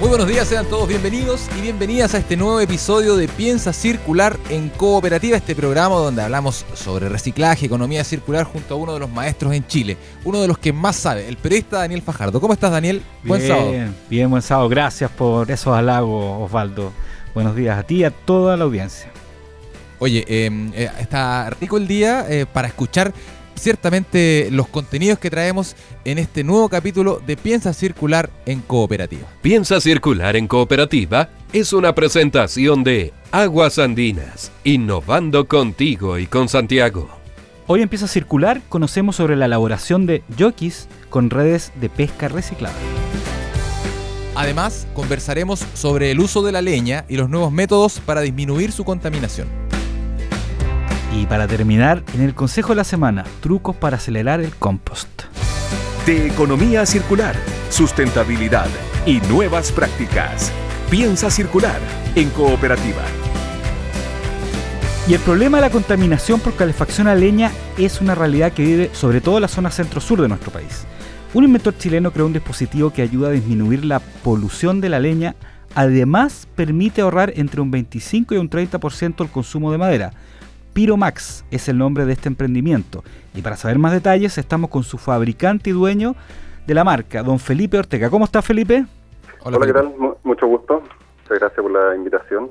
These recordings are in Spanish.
Muy buenos días, sean todos bienvenidos y bienvenidas a este nuevo episodio de Piensa Circular en Cooperativa, este programa donde hablamos sobre reciclaje, economía circular junto a uno de los maestros en Chile, uno de los que más sabe, el periodista Daniel Fajardo. ¿Cómo estás, Daniel? Buen bien, sábado. Bien, buen sábado. Gracias por esos halagos, Osvaldo. Buenos días a ti y a toda la audiencia. Oye, em, eh, está rico el día eh, para escuchar ciertamente los contenidos que traemos en este nuevo capítulo de Piensa Circular en Cooperativa. Piensa Circular en Cooperativa es una presentación de Aguas Andinas, innovando contigo y con Santiago. Hoy empieza a circular, conocemos sobre la elaboración de jockeys con redes de pesca reciclada. Además, conversaremos sobre el uso de la leña y los nuevos métodos para disminuir su contaminación. Y para terminar, en el consejo de la semana, trucos para acelerar el compost. De economía circular, sustentabilidad y nuevas prácticas. Piensa circular en cooperativa. Y el problema de la contaminación por calefacción a leña es una realidad que vive sobre todo en la zona centro-sur de nuestro país. Un inventor chileno creó un dispositivo que ayuda a disminuir la polución de la leña, además permite ahorrar entre un 25 y un 30% el consumo de madera Piromax es el nombre de este emprendimiento. Y para saber más detalles estamos con su fabricante y dueño de la marca, don Felipe Ortega. ¿Cómo está Felipe? Hola, ¿qué tal? mucho gusto. Muchas gracias por la invitación.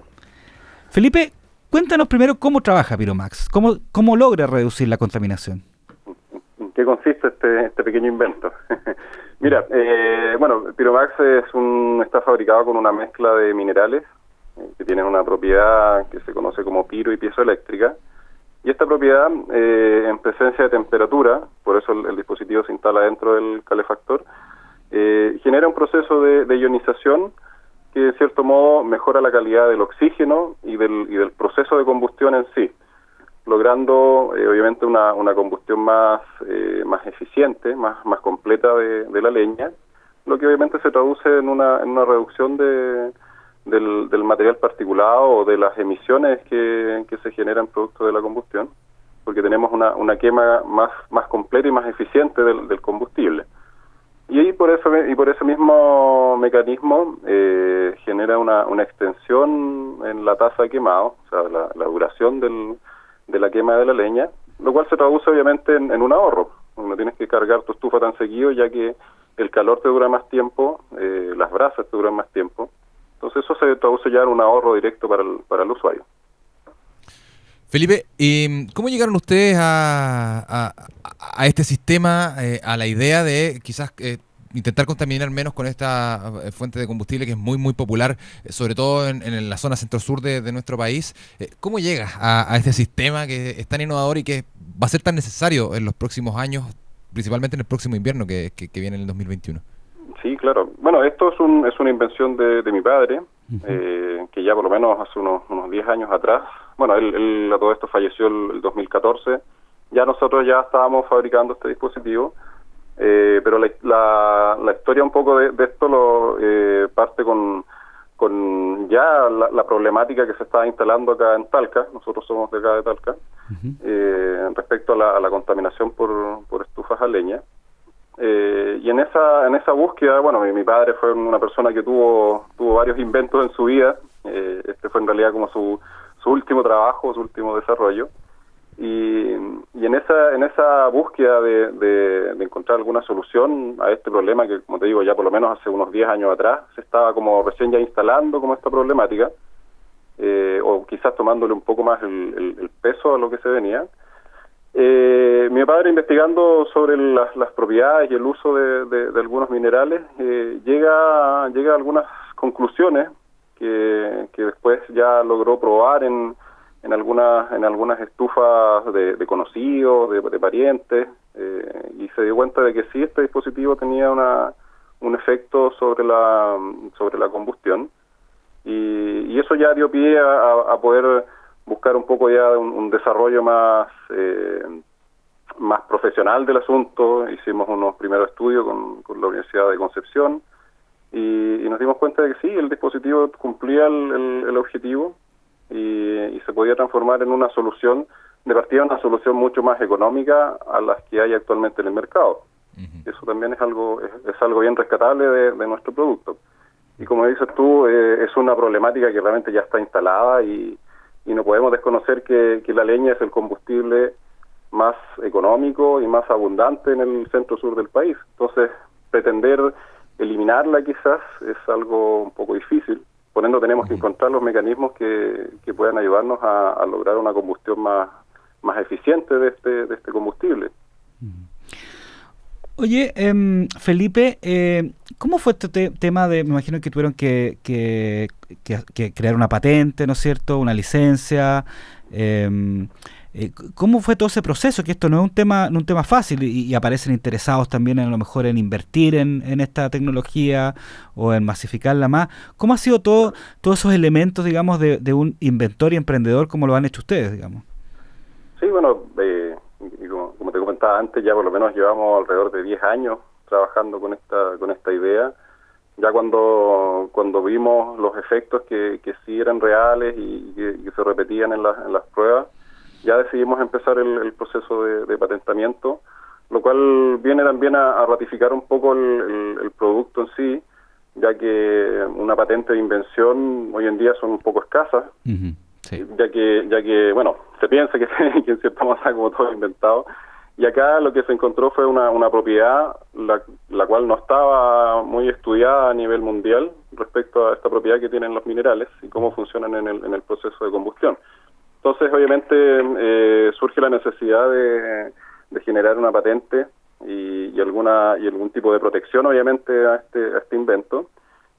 Felipe, cuéntanos primero cómo trabaja Piromax, cómo, cómo logra reducir la contaminación. ¿En qué consiste este, este pequeño invento? Mira, eh, bueno, Piromax es un, está fabricado con una mezcla de minerales que tienen una propiedad que se conoce como piro y piezoeléctrica, y esta propiedad, eh, en presencia de temperatura, por eso el, dispositivo se instala dentro del calefactor, eh, genera un proceso de, ionización que de cierto modo mejora la calidad del oxígeno y del, y del proceso de combustión en sí, logrando eh, obviamente una, una, combustión más, más eficiente, más, más completa de, de la leña, lo que obviamente se traduce en una, en una reducción de, del, del material particulado o de las emisiones que, se generan producto de la combustión, porque tenemos una, una quema más, más completa y más eficiente del, del combustible. Y ahí por eso y por ese mismo mecanismo eh, genera una, una extensión en la tasa de quemado, o sea, la, duración del, de la quema de la leña, lo cual se traduce obviamente en, en un ahorro. No tienes que cargar tu estufa tan seguido ya que el calor te dura más tiempo, eh, las brasas te duran más tiempo entonces eso se traduce ya en un ahorro directo para el, para el usuario. Felipe, ¿cómo llegaron ustedes a, a, este sistema, eh, a la idea de quizás eh, intentar contaminar menos con esta eh, fuente de combustible que es muy, muy popular, sobre todo en, la zona centro-sur de, nuestro país? ¿Cómo llegas a, este sistema que es tan innovador y que va a ser tan necesario en los próximos años, principalmente en el próximo invierno que, que viene en el 2021? Sí, claro. Bueno, esto es, un, es una invención de, de mi padre, eh, que ya por lo menos hace unos, unos 10 años atrás, bueno, él, a todo esto falleció el, 2014, ya nosotros ya estábamos fabricando este dispositivo, eh, pero la, la, historia un poco de, esto lo eh, parte con, con ya la, problemática que se está instalando acá en Talca, nosotros somos de acá de Talca, respecto a la, a la contaminación por, por estufas a leña. Eh, y en esa en esa búsqueda, bueno, mi, padre fue una persona que tuvo tuvo varios inventos en su vida. Eh, este fue en realidad como su, su último trabajo, su último desarrollo. Y, y en esa en esa búsqueda de, de, encontrar alguna solución a este problema que, como te digo, ya por lo menos hace unos 10 años atrás se estaba como recién ya instalando como esta problemática, eh, o quizás tomándole un poco más el, el peso a lo que se venía. Eh, mi padre investigando sobre las, las, propiedades y el uso de, de, algunos minerales eh, llega, llega a algunas conclusiones que, que después ya logró probar en, en algunas en algunas estufas de, de conocidos, de, parientes eh, y se dio cuenta de que sí este dispositivo tenía una, un efecto sobre la sobre la combustión y, y eso ya dio pie a, a poder buscar un poco ya un, desarrollo más eh, más profesional del asunto, hicimos unos primeros estudios con, la Universidad de Concepción y, nos dimos cuenta de que sí, el dispositivo cumplía el, objetivo y, se podía transformar en una solución, de partida una solución mucho más económica a las que hay actualmente en el mercado. Eso también es algo es, algo bien rescatable de, nuestro producto. Y como dices tú, eh, es una problemática que realmente ya está instalada y, no podemos desconocer que, la leña es el combustible más económico y más abundante en el centro sur del país. Entonces, pretender eliminarla quizás es algo un poco difícil. Por ende, tenemos que encontrar los mecanismos que, que puedan ayudarnos a, lograr una combustión más, más eficiente de este, de este combustible. Oye, em, Felipe, eh, ¿cómo fue este tema de, me imagino que tuvieron que, que, crear una patente, ¿no es cierto? Una licencia. Em, eh, ¿Cómo fue todo ese proceso? Que esto no es un tema, no un tema fácil y, aparecen interesados también en, a lo mejor en invertir en, en, esta tecnología o en masificarla más. ¿Cómo ha sido todo, todos esos elementos, digamos, de, de un inventor y emprendedor como lo han hecho ustedes, digamos? Sí, bueno, eh, antes, ya por lo menos llevamos alrededor de 10 años trabajando con esta, con esta idea. Ya cuando, cuando vimos los efectos que, que sí eran reales y que, se repetían en, en las pruebas, ya decidimos empezar el, proceso de, patentamiento, lo cual viene también a, ratificar un poco el, producto en sí, ya que una patente de invención hoy en día son un poco escasas ya que ya que bueno se piensa que, que en cierta manera como todo inventado y acá lo que se encontró fue una, una propiedad la, la cual no estaba muy estudiada a nivel mundial respecto a esta propiedad que tienen los minerales y cómo funcionan en el, en el proceso de combustión. Entonces, obviamente, eh, surge la necesidad de, de generar una patente y, y, alguna y algún tipo de protección, obviamente, a este, a este invento.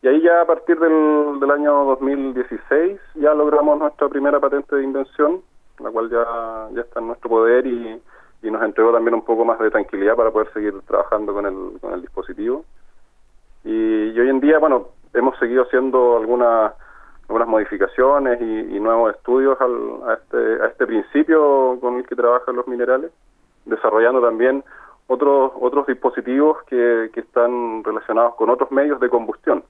Y ahí ya a partir del, del año 2016 ya logramos nuestra primera patente de invención, la cual ya, ya está en nuestro poder y, y nos entregó también un poco más de tranquilidad para poder seguir trabajando con el, con el dispositivo. Y, hoy en día, bueno, hemos seguido haciendo algunas algunas modificaciones y, nuevos estudios al, a, este, a este principio con el que trabajan los minerales, desarrollando también otros otros dispositivos que, que están relacionados con otros medios de combustión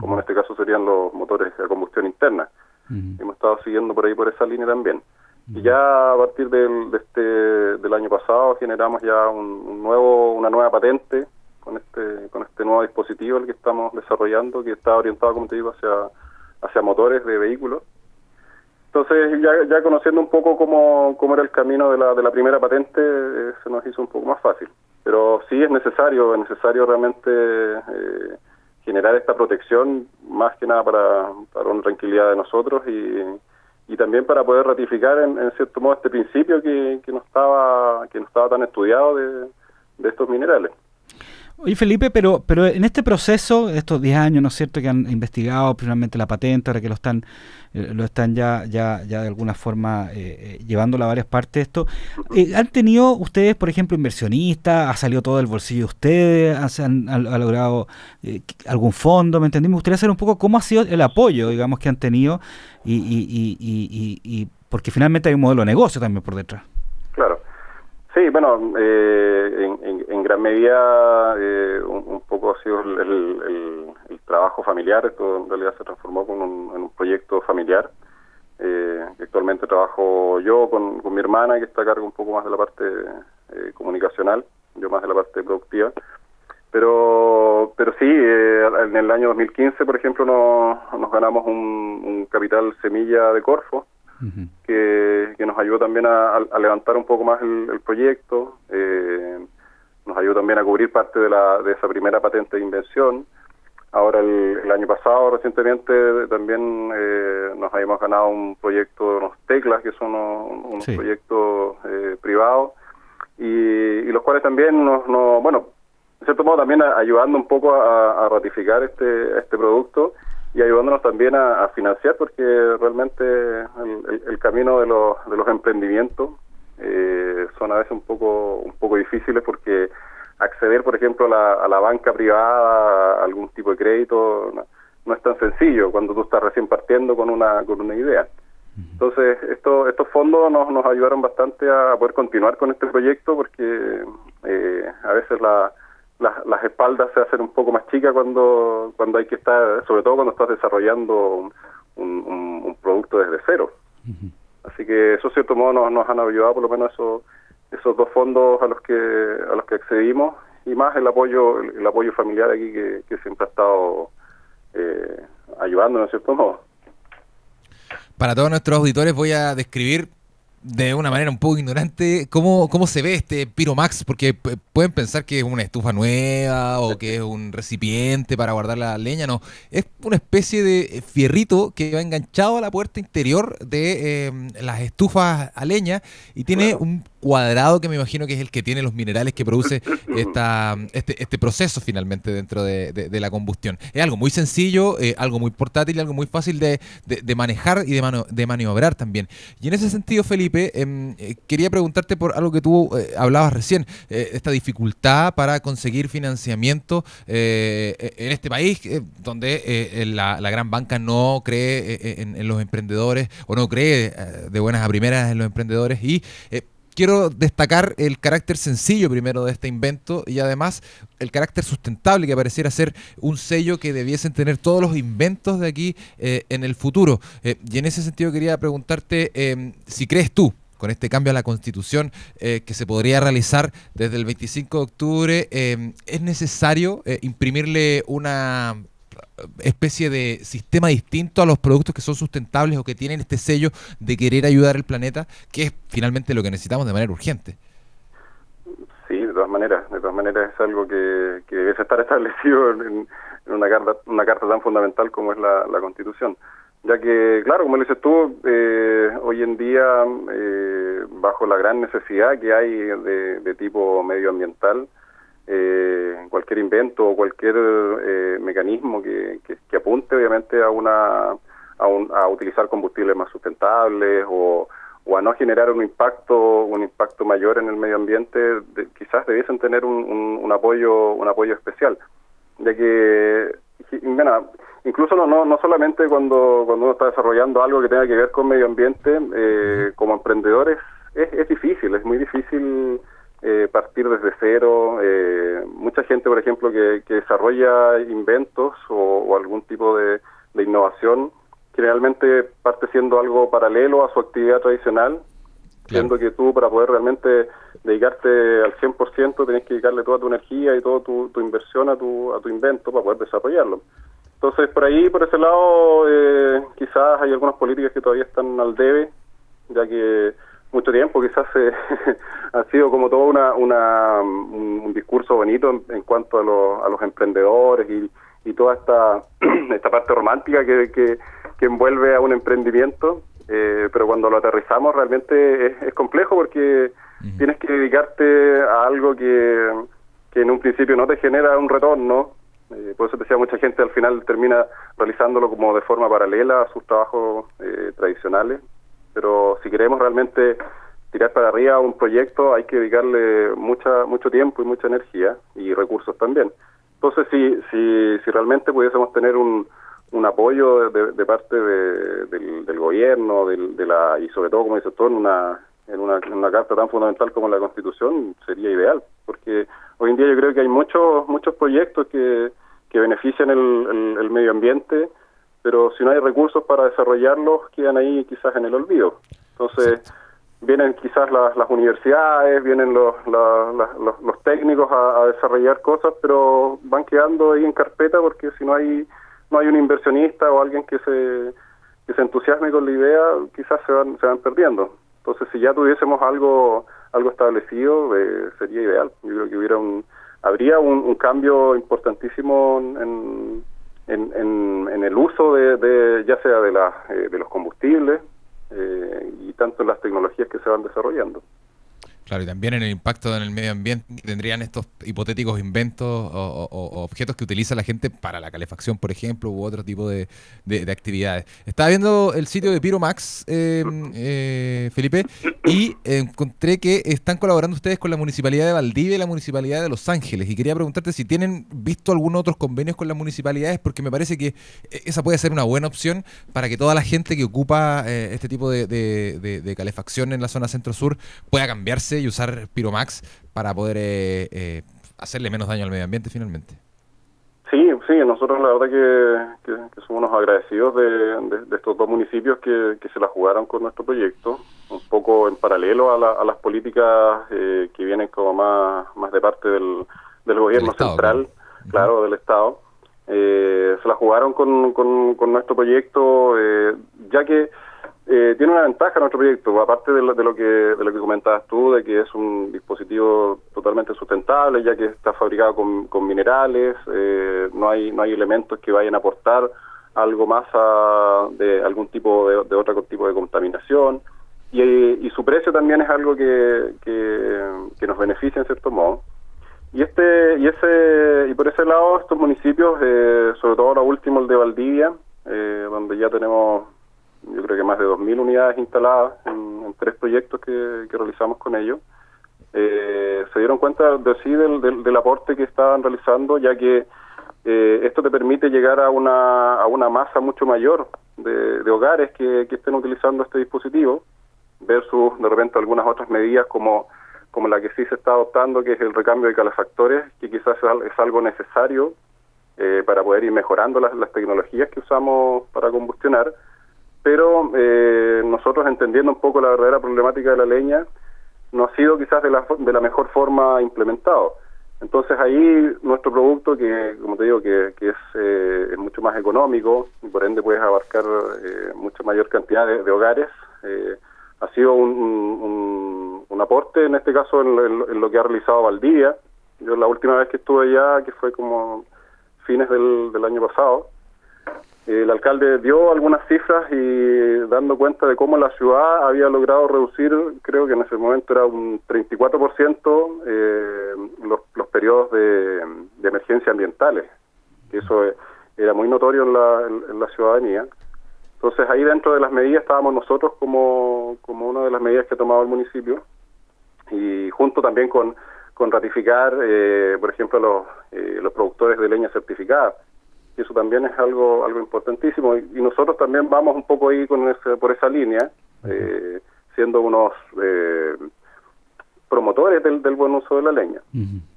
como en este caso serían los motores de combustión interna. Hemos estado siguiendo por ahí por esa línea también. Y ya a partir del, de este, del año pasado generamos ya un, nuevo, una nueva patente con este, con este nuevo dispositivo el que estamos desarrollando, que está orientado, como te digo, hacia, hacia motores de vehículos. Entonces, ya, ya conociendo un poco cómo, cómo era el camino de la, de la primera patente, eh, se nos hizo un poco más fácil. Pero sí es necesario, es necesario realmente eh, generar esta protección más que nada para, para una tranquilidad de nosotros y, y también para poder ratificar en, cierto modo este principio que, que no estaba que no estaba tan estudiado de, de estos minerales. Oye, Felipe, pero, pero en este proceso, estos 10 años, ¿no es cierto?, que han investigado finalmente la patente, ahora que lo están, eh, lo están ya, ya, ya de alguna forma eh, eh llevándolo a varias partes esto, eh, ¿han tenido ustedes, por ejemplo, inversionistas? ¿Ha salido todo del bolsillo de ustedes? ¿Han, logrado algún fondo? ¿Me entendí? Me gustaría saber un poco cómo ha sido el apoyo, digamos, que han tenido y, y, y, y porque finalmente hay un modelo de negocio también por detrás. Bueno, eh, en, gran medida eh, un, poco ha sido el, trabajo familiar, esto en realidad se transformó con un, en un proyecto familiar. Eh, actualmente trabajo yo con, mi hermana, que está a cargo un poco más de la parte eh, comunicacional, yo más de la parte productiva. Pero, pero sí, en el año 2015, por ejemplo, nos, ganamos un capital semilla de Corfo, que, nos ayudó también a, levantar un poco más el, proyecto, eh, nos ayudó también a cubrir parte de, la, de esa primera patente de invención. Ahora el, año pasado, recientemente, también eh, nos habíamos ganado un proyecto de unos teclas, que son unos, proyectos eh, privados, y, los cuales también nos, bueno, de cierto modo también ayudando un poco a, ratificar este, este producto y ayudándonos también a, financiar porque realmente el, camino de los, de los emprendimientos eh, son a veces un poco un poco difíciles porque acceder por ejemplo a la, a la banca privada a algún tipo de crédito no, es tan sencillo cuando tú estás recién partiendo con una con una idea. Entonces, esto, estos fondos nos, nos ayudaron bastante a poder continuar con este proyecto porque eh, a veces la, las espaldas se hacen un poco más chicas cuando, cuando hay que estar, sobre todo cuando estás desarrollando un, un, producto desde cero. Así que eso, cierto modo, nos, nos han ayudado por lo menos esos, esos dos fondos a los que a los que accedimos y más el apoyo el, apoyo familiar aquí que, que siempre ha estado eh, ayudándonos, cierto modo. Para todos nuestros auditores voy a describir de una manera un poco ignorante cómo, cómo se ve este Piromax, porque pueden pensar que es una estufa nueva o que es un recipiente para guardar la leña, no, es una especie de fierrito que va enganchado a la puerta interior de eh, las estufas a leña y tiene un cuadrado que me imagino que es el que tiene los minerales que produce esta, este, este proceso finalmente dentro de, la combustión. Es algo muy sencillo, eh, algo muy portátil y algo muy fácil de, manejar y de, de maniobrar también. Y en ese sentido, Felipe, em, eh, quería preguntarte por algo que tú eh, hablabas recién, esta dificultad para conseguir financiamiento en este país, donde la, gran banca no cree en, en, los emprendedores o no cree de buenas a primeras en los emprendedores y quiero destacar el carácter sencillo primero de este invento y además el carácter sustentable que pareciera ser un sello que debiesen tener todos los inventos de aquí eh, en el futuro. Eh, y en ese sentido quería preguntarte em, si crees tú con este cambio a la constitución eh, que se podría realizar desde el 25 de octubre, em, ¿es necesario imprimirle una especie de sistema distinto a los productos que son sustentables o que tienen este sello de querer ayudar al planeta, que es finalmente lo que necesitamos de manera urgente. Sí, de todas maneras, de todas maneras es algo que, que debe estar establecido en, una carta una carta tan fundamental como es la, Constitución. Ya que, claro, como le dices tú, eh, hoy en día, eh, bajo la gran necesidad que hay de, de tipo medioambiental, eh, cualquier invento o cualquier eh, mecanismo que, que, apunte obviamente a una a, un, a utilizar combustibles más sustentables o, o, a no generar un impacto un impacto mayor en el medio ambiente quizás debiesen tener un, un, apoyo un apoyo especial. Ya que incluso no, no, no solamente cuando, cuando uno está desarrollando algo que tenga que ver con medio ambiente eh, como emprendedores es, es difícil es muy difícil eh, partir desde cero. Eh, mucha gente, por ejemplo, que, desarrolla inventos o, algún tipo de, innovación, generalmente parte siendo algo paralelo a su actividad tradicional, siendo que tú para poder realmente dedicarte al 100% tenés que dedicarle toda tu energía y toda tu, inversión a tu, a tu invento para poder desarrollarlo. Entonces, por ahí, por ese lado, eh, quizás hay algunas políticas que todavía están al debe, ya que mucho tiempo, quizás eh, ha sido como todo una, una, un, discurso bonito en, cuanto a, a, los emprendedores y, y toda esta, esta parte romántica que, que, envuelve a un emprendimiento, eh, pero cuando lo aterrizamos realmente es, complejo porque tienes que dedicarte a algo que, que en un principio no te genera un retorno, eh, por eso decía mucha gente al final termina realizándolo como de forma paralela a sus trabajos eh, tradicionales pero si queremos realmente tirar para arriba un proyecto hay que dedicarle mucha mucho tiempo y mucha energía y recursos también. Entonces, si, si, si realmente pudiésemos tener un, un apoyo de, parte del, gobierno de la, y sobre todo, como dice todo, en una, en una, una carta tan fundamental como la Constitución, sería ideal, porque hoy en día yo creo que hay muchos muchos proyectos que, que benefician el, el medio ambiente, pero si no hay recursos para desarrollarlos, quedan ahí quizás en el olvido. Entonces, vienen quizás las, las universidades, vienen los, los, los, técnicos a, desarrollar cosas, pero van quedando ahí en carpeta porque si no hay no hay un inversionista o alguien que se que se entusiasme con la idea, quizás se van se van perdiendo. Entonces, si ya tuviésemos algo algo establecido, eh, sería ideal. Yo creo que hubiera un habría un, un cambio importantísimo en en, en, el uso de, ya sea de, la, eh, de los combustibles eh, y tanto en las tecnologías que se van desarrollando. Claro, y también en el impacto en el medio ambiente tendrían estos hipotéticos inventos o, objetos que utiliza la gente para la calefacción, por ejemplo, u otro tipo de, actividades. Estaba viendo el sitio de Piromax, eh, eh, Felipe, y encontré que están colaborando ustedes con la Municipalidad de Valdivia y la Municipalidad de Los Ángeles. Y quería preguntarte si tienen visto algunos otros convenios con las municipalidades, porque me parece que esa puede ser una buena opción para que toda la gente que ocupa eh, este tipo de calefacción en la zona centro-sur pueda cambiarse y usar Piromax para poder eh, eh, hacerle menos daño al medio ambiente finalmente. Sí, sí, nosotros la verdad que, somos unos agradecidos de, estos dos municipios que, se la jugaron con nuestro proyecto, un poco en paralelo a, las políticas eh, que vienen como más, más de parte del, gobierno central, claro, del Estado. se la jugaron con, con nuestro proyecto, ya que eh, tiene una ventaja nuestro proyecto, aparte de lo, que de lo que comentabas tú, de que es un dispositivo totalmente sustentable, ya que está fabricado con, minerales, eh, no hay no hay elementos que vayan a aportar algo más de algún tipo de, otro tipo de contaminación y, su precio también es algo que, que, nos beneficia en cierto modo. Y este y ese y por ese lado estos municipios, eh, sobre todo ahora último el de Valdivia, donde ya tenemos yo creo que más de 2.000 unidades instaladas en, tres proyectos que, realizamos con ellos. Eh, se dieron cuenta de sí del, aporte que estaban realizando, ya que eh, esto te permite llegar a una, a una masa mucho mayor de, hogares que, estén utilizando este dispositivo, versus de repente algunas otras medidas como, como la que sí se está adoptando, que es el recambio de calefactores, que quizás es algo necesario eh, para poder ir mejorando las, las tecnologías que usamos para combustionar pero eh, nosotros entendiendo un poco la verdadera problemática de la leña, no ha sido quizás de la, de la mejor forma implementado. Entonces ahí nuestro producto, que como te digo, que, que es, eh, es, mucho más económico y por ende puedes abarcar eh, mucha mayor cantidad de, hogares, eh, ha sido un, un, aporte, en este caso, en, lo que ha realizado Valdivia. Yo la última vez que estuve allá, que fue como fines del, del año pasado, el alcalde dio algunas cifras y dando cuenta de cómo la ciudad había logrado reducir, creo que en ese momento era un 34% eh, los, los periodos de, emergencia ambientales. Eso era muy notorio en la, la ciudadanía. Entonces ahí dentro de las medidas estábamos nosotros como, como una de las medidas que ha tomado el municipio y junto también con, con ratificar, eh, por ejemplo, los, eh, los productores de leña certificada y eso también es algo algo importantísimo. Y, nosotros también vamos un poco ahí con ese, por esa línea eh, siendo unos eh, promotores del, buen uso de la leña.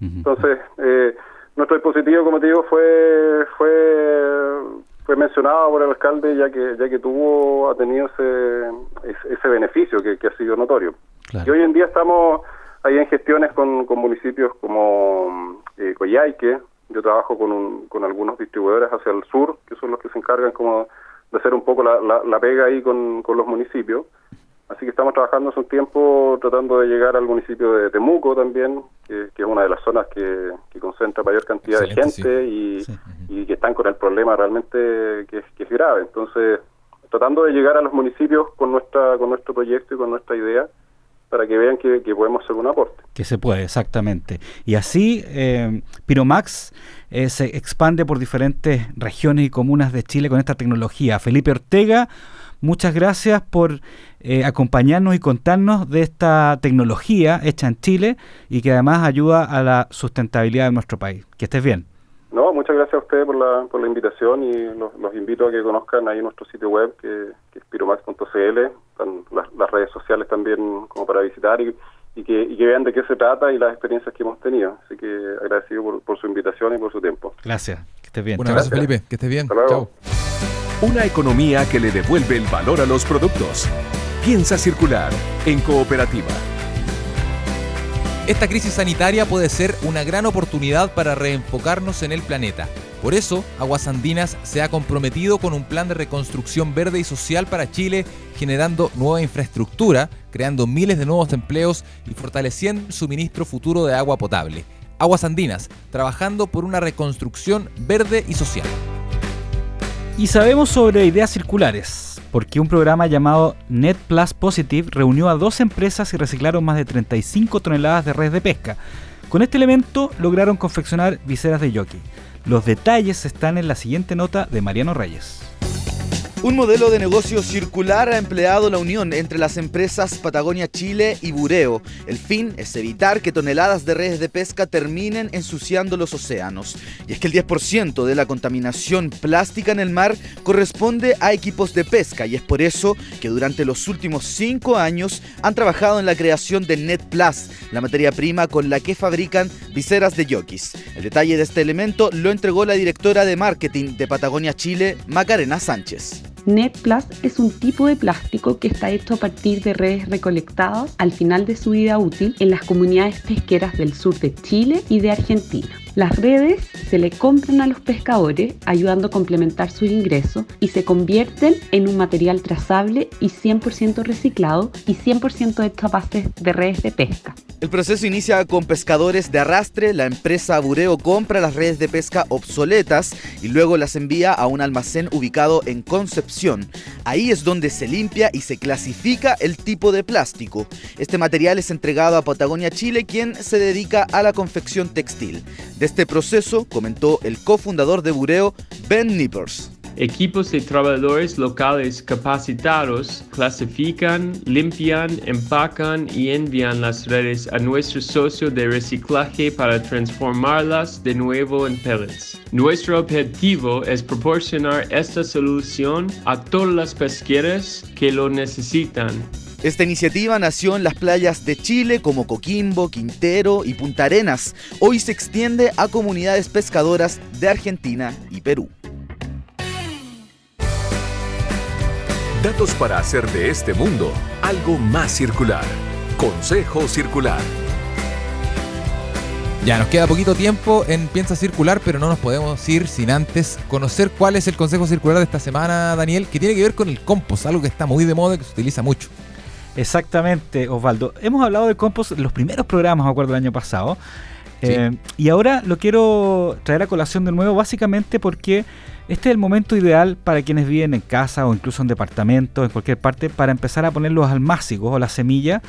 Entonces eh, nuestro dispositivo como te digo fue fue fue mencionado por el alcalde ya que ya que tuvo ha tenido ese ese, beneficio que, ha sido notorio. Y hoy en día estamos ahí en gestiones con, con municipios como eh, Coyhaique yo trabajo con, con algunos distribuidores hacia el sur, que son los que se encargan como de hacer un poco la, la, pega ahí con, con los municipios. Así que estamos trabajando hace un tiempo tratando de llegar al municipio de Temuco también, que, es una de las zonas que, que concentra mayor cantidad de gente y, y, que están con el problema realmente que, que es grave. Entonces, tratando de llegar a los municipios con nuestra con nuestro proyecto y con nuestra idea para que vean que, podemos hacer un aporte. Que se puede, exactamente. Y así eh, Piromax eh, se expande por diferentes regiones y comunas de Chile con esta tecnología. Felipe Ortega, muchas gracias por eh, acompañarnos y contarnos de esta tecnología hecha en Chile y que además ayuda a la sustentabilidad de nuestro país. Que estés bien. No, muchas gracias a ustedes por la, por la invitación y los, invito a que conozcan ahí nuestro sitio web que, es piromax.cl, están las, redes sociales también como para visitar y, que, vean de qué se trata y las experiencias que hemos tenido. Así que agradecido por, su invitación y por su tiempo. Gracias, que estés bien. Un abrazo Felipe, que estés bien. Chao. Una economía que le devuelve el valor a los productos. Piensa circular en cooperativa. Esta crisis sanitaria puede ser una gran oportunidad para reenfocarnos en el planeta. Por eso, Aguas Andinas se ha comprometido con un plan de reconstrucción verde y social para Chile, generando nueva infraestructura, creando miles de nuevos empleos y fortaleciendo el suministro futuro de agua potable. Aguas Andinas, trabajando por una reconstrucción verde y social. Y sabemos sobre ideas circulares porque un programa llamado Net Plus Positive reunió a dos empresas y reciclaron más de 35 toneladas de redes de pesca. Con este elemento lograron confeccionar viseras de jockey. Los detalles están en la siguiente nota de Mariano Reyes. Un modelo de negocio circular ha empleado la unión entre las empresas Patagonia Chile y Bureo. El fin es evitar que toneladas de redes de pesca terminen ensuciando los océanos. Y es que el 10% de la contaminación plástica en el mar corresponde a equipos de pesca y es por eso que durante los últimos cinco años han trabajado en la creación de Net Plus, la materia prima con la que fabrican viseras de yokis. El detalle de este elemento lo entregó la directora de marketing de Patagonia Chile, Macarena Sánchez. NetPlus es un tipo de plástico que está hecho a partir de redes recolectadas al final de su vida útil en las comunidades pesqueras del sur de Chile y de Argentina. Las redes se le compran a los pescadores ayudando a complementar sus ingresos y se convierten en un material trazable y 100% reciclado y 100% hecho a base de redes de pesca. El proceso inicia con pescadores de arrastre, la empresa Bureo compra las redes de pesca obsoletas y luego las envía a un almacén ubicado en Concepción. Ahí es donde se limpia y se clasifica el tipo de plástico. Este material es entregado a Patagonia Chile, quien se dedica a la confección textil. De este proceso comentó el cofundador de Bureo, Ben Nippers. Equipos de trabajadores locales capacitados clasifican, limpian, empacan y envían las redes a nuestro socio de reciclaje para transformarlas de nuevo en pellets. Nuestro objetivo es proporcionar esta solución a todas las pesqueras que lo necesitan esta iniciativa nació en las playas de Chile como Coquimbo, Quintero y Punta Arenas. Hoy se extiende a comunidades pescadoras de Argentina y Perú. Datos para hacer de este mundo algo más circular. Consejo Circular. Ya nos queda poquito tiempo en Piensa Circular, pero no nos podemos ir sin antes conocer cuál es el consejo circular de esta semana, Daniel, que tiene que ver con el compost, algo que está muy de moda y que se utiliza mucho. Exactamente, Osvaldo. Hemos hablado de compost en los primeros programas, me acuerdo, del año pasado. Eh, y ahora lo quiero traer a colación de nuevo, básicamente porque este es el momento ideal para quienes viven en casa o incluso en departamentos, en cualquier parte, para empezar a poner los almácigos o las semillas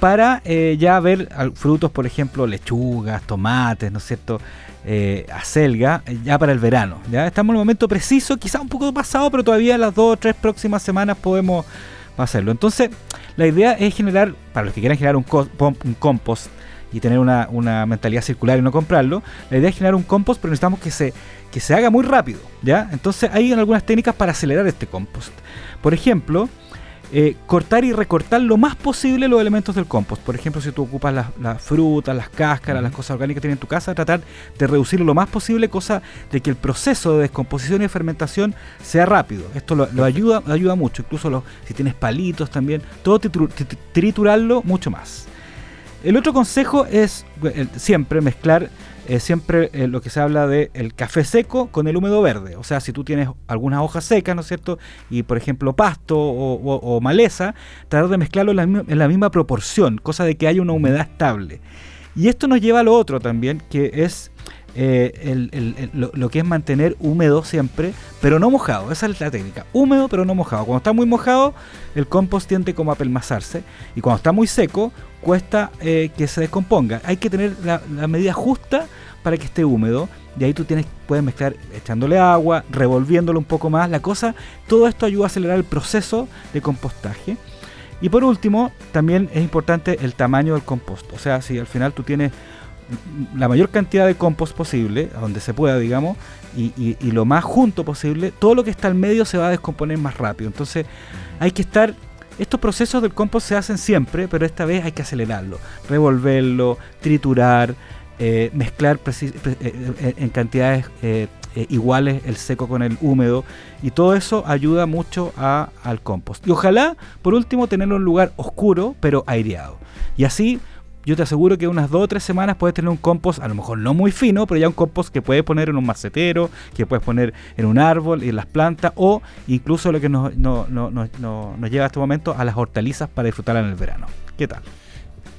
para eh, ya ver frutos, por ejemplo, lechugas, tomates, ¿no es cierto? Eh, acelga, ya para el verano. ¿ya? Estamos en el momento preciso, quizá un poco pasado, pero todavía las dos o tres próximas semanas podemos hacerlo. Entonces, la idea es generar, para los que quieran generar un, un compost y tener una, una, mentalidad circular y no comprarlo, la idea es generar un compost, pero necesitamos que se que se haga muy rápido, ¿ya? Entonces hay algunas técnicas para acelerar este compost. Por ejemplo, eh, cortar y recortar lo más posible los elementos del compost. Por ejemplo, si tú ocupas las, frutas, las cáscaras, las cosas orgánicas que tienes en tu casa, tratar de reducirlo lo más posible, cosa de que el proceso de descomposición y de fermentación sea rápido. Esto lo, ayuda, ayuda mucho, incluso si tienes palitos también, todo triturarlo mucho más. El otro consejo es siempre mezclar siempre eh, lo que se habla de el café seco con el húmedo verde. O sea, si tú tienes algunas hojas secas, ¿no es cierto? Y por ejemplo pasto o, maleza, tratar de mezclarlo en la, misma, proporción, cosa de que haya una humedad estable. Y esto nos lleva a lo otro también, que es eh, lo, que es mantener húmedo siempre, pero no mojado. Esa es la técnica. Húmedo, pero no mojado. Cuando está muy mojado, el compost tiende como a pelmazarse. Y cuando está muy seco, cuesta eh, que se descomponga. Hay que tener la, medida justa para que esté húmedo. Y ahí tú tienes, puedes mezclar echándole agua, revolviéndolo un poco más. La cosa, todo esto ayuda a acelerar el proceso de compostaje. Y por último, también es importante el tamaño del compost. O sea, si al final tú tienes la mayor cantidad de compost posible, donde se pueda, digamos, y, y, lo más junto posible, todo lo que está al medio se va a descomponer más rápido. Entonces hay que estar estos procesos del compost se hacen siempre, pero esta vez hay que acelerarlo, revolverlo, triturar, eh, mezclar eh, eh, en cantidades iguales el seco con el húmedo y todo eso ayuda mucho al compost. Y ojalá, por último, tenerlo en un lugar oscuro pero aireado. Y así yo te aseguro que unas dos o tres semanas puedes tener un compost, a lo mejor no muy fino, pero ya un compost que puedes poner en un macetero, que puedes poner en un árbol en las plantas, o incluso lo que nos, lleva a este momento a las hortalizas para disfrutar en el verano. ¿Qué tal?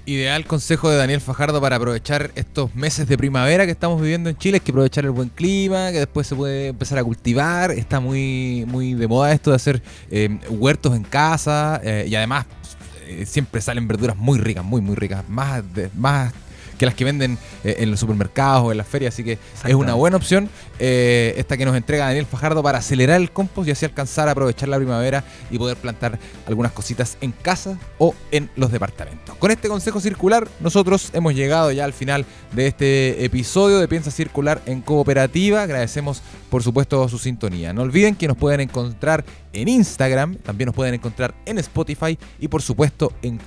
Ideal consejo de Daniel Fajardo para aprovechar estos meses de primavera que estamos viviendo en Chile, es que aprovechar el buen clima, que después se puede empezar a cultivar, está muy, muy de moda esto de hacer eh, huertos en casa eh, y además eh, siempre salen verduras muy ricas, muy muy ricas, más, más que las que venden eh, en los supermercados o en las ferias, así que es una buena opción eh, esta que nos entrega Daniel Fajardo para acelerar el compost y así alcanzar a aprovechar la primavera y poder plantar algunas cositas en casa o en los departamentos. Con este consejo circular, nosotros hemos llegado ya al final de este episodio de Piensa Circular en Cooperativa. Agradecemos, por supuesto, su sintonía. No olviden que nos pueden encontrar en Instagram, también nos pueden encontrar en Spotify y, por supuesto, en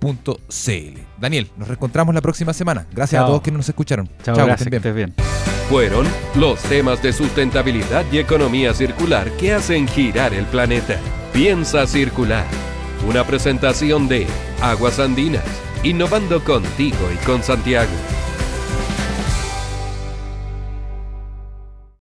cooperativa.cl. Daniel, nos reencontramos la próxima semana. Gracias Chao. a todos quienes nos escucharon. Chao, que gracias, estén que bien. estés bien. Fueron los temas de sustentabilidad y economía circular que hacen girar el planeta. Piensa circular. Una presentación de Aguas Andinas, innovando contigo y con Santiago.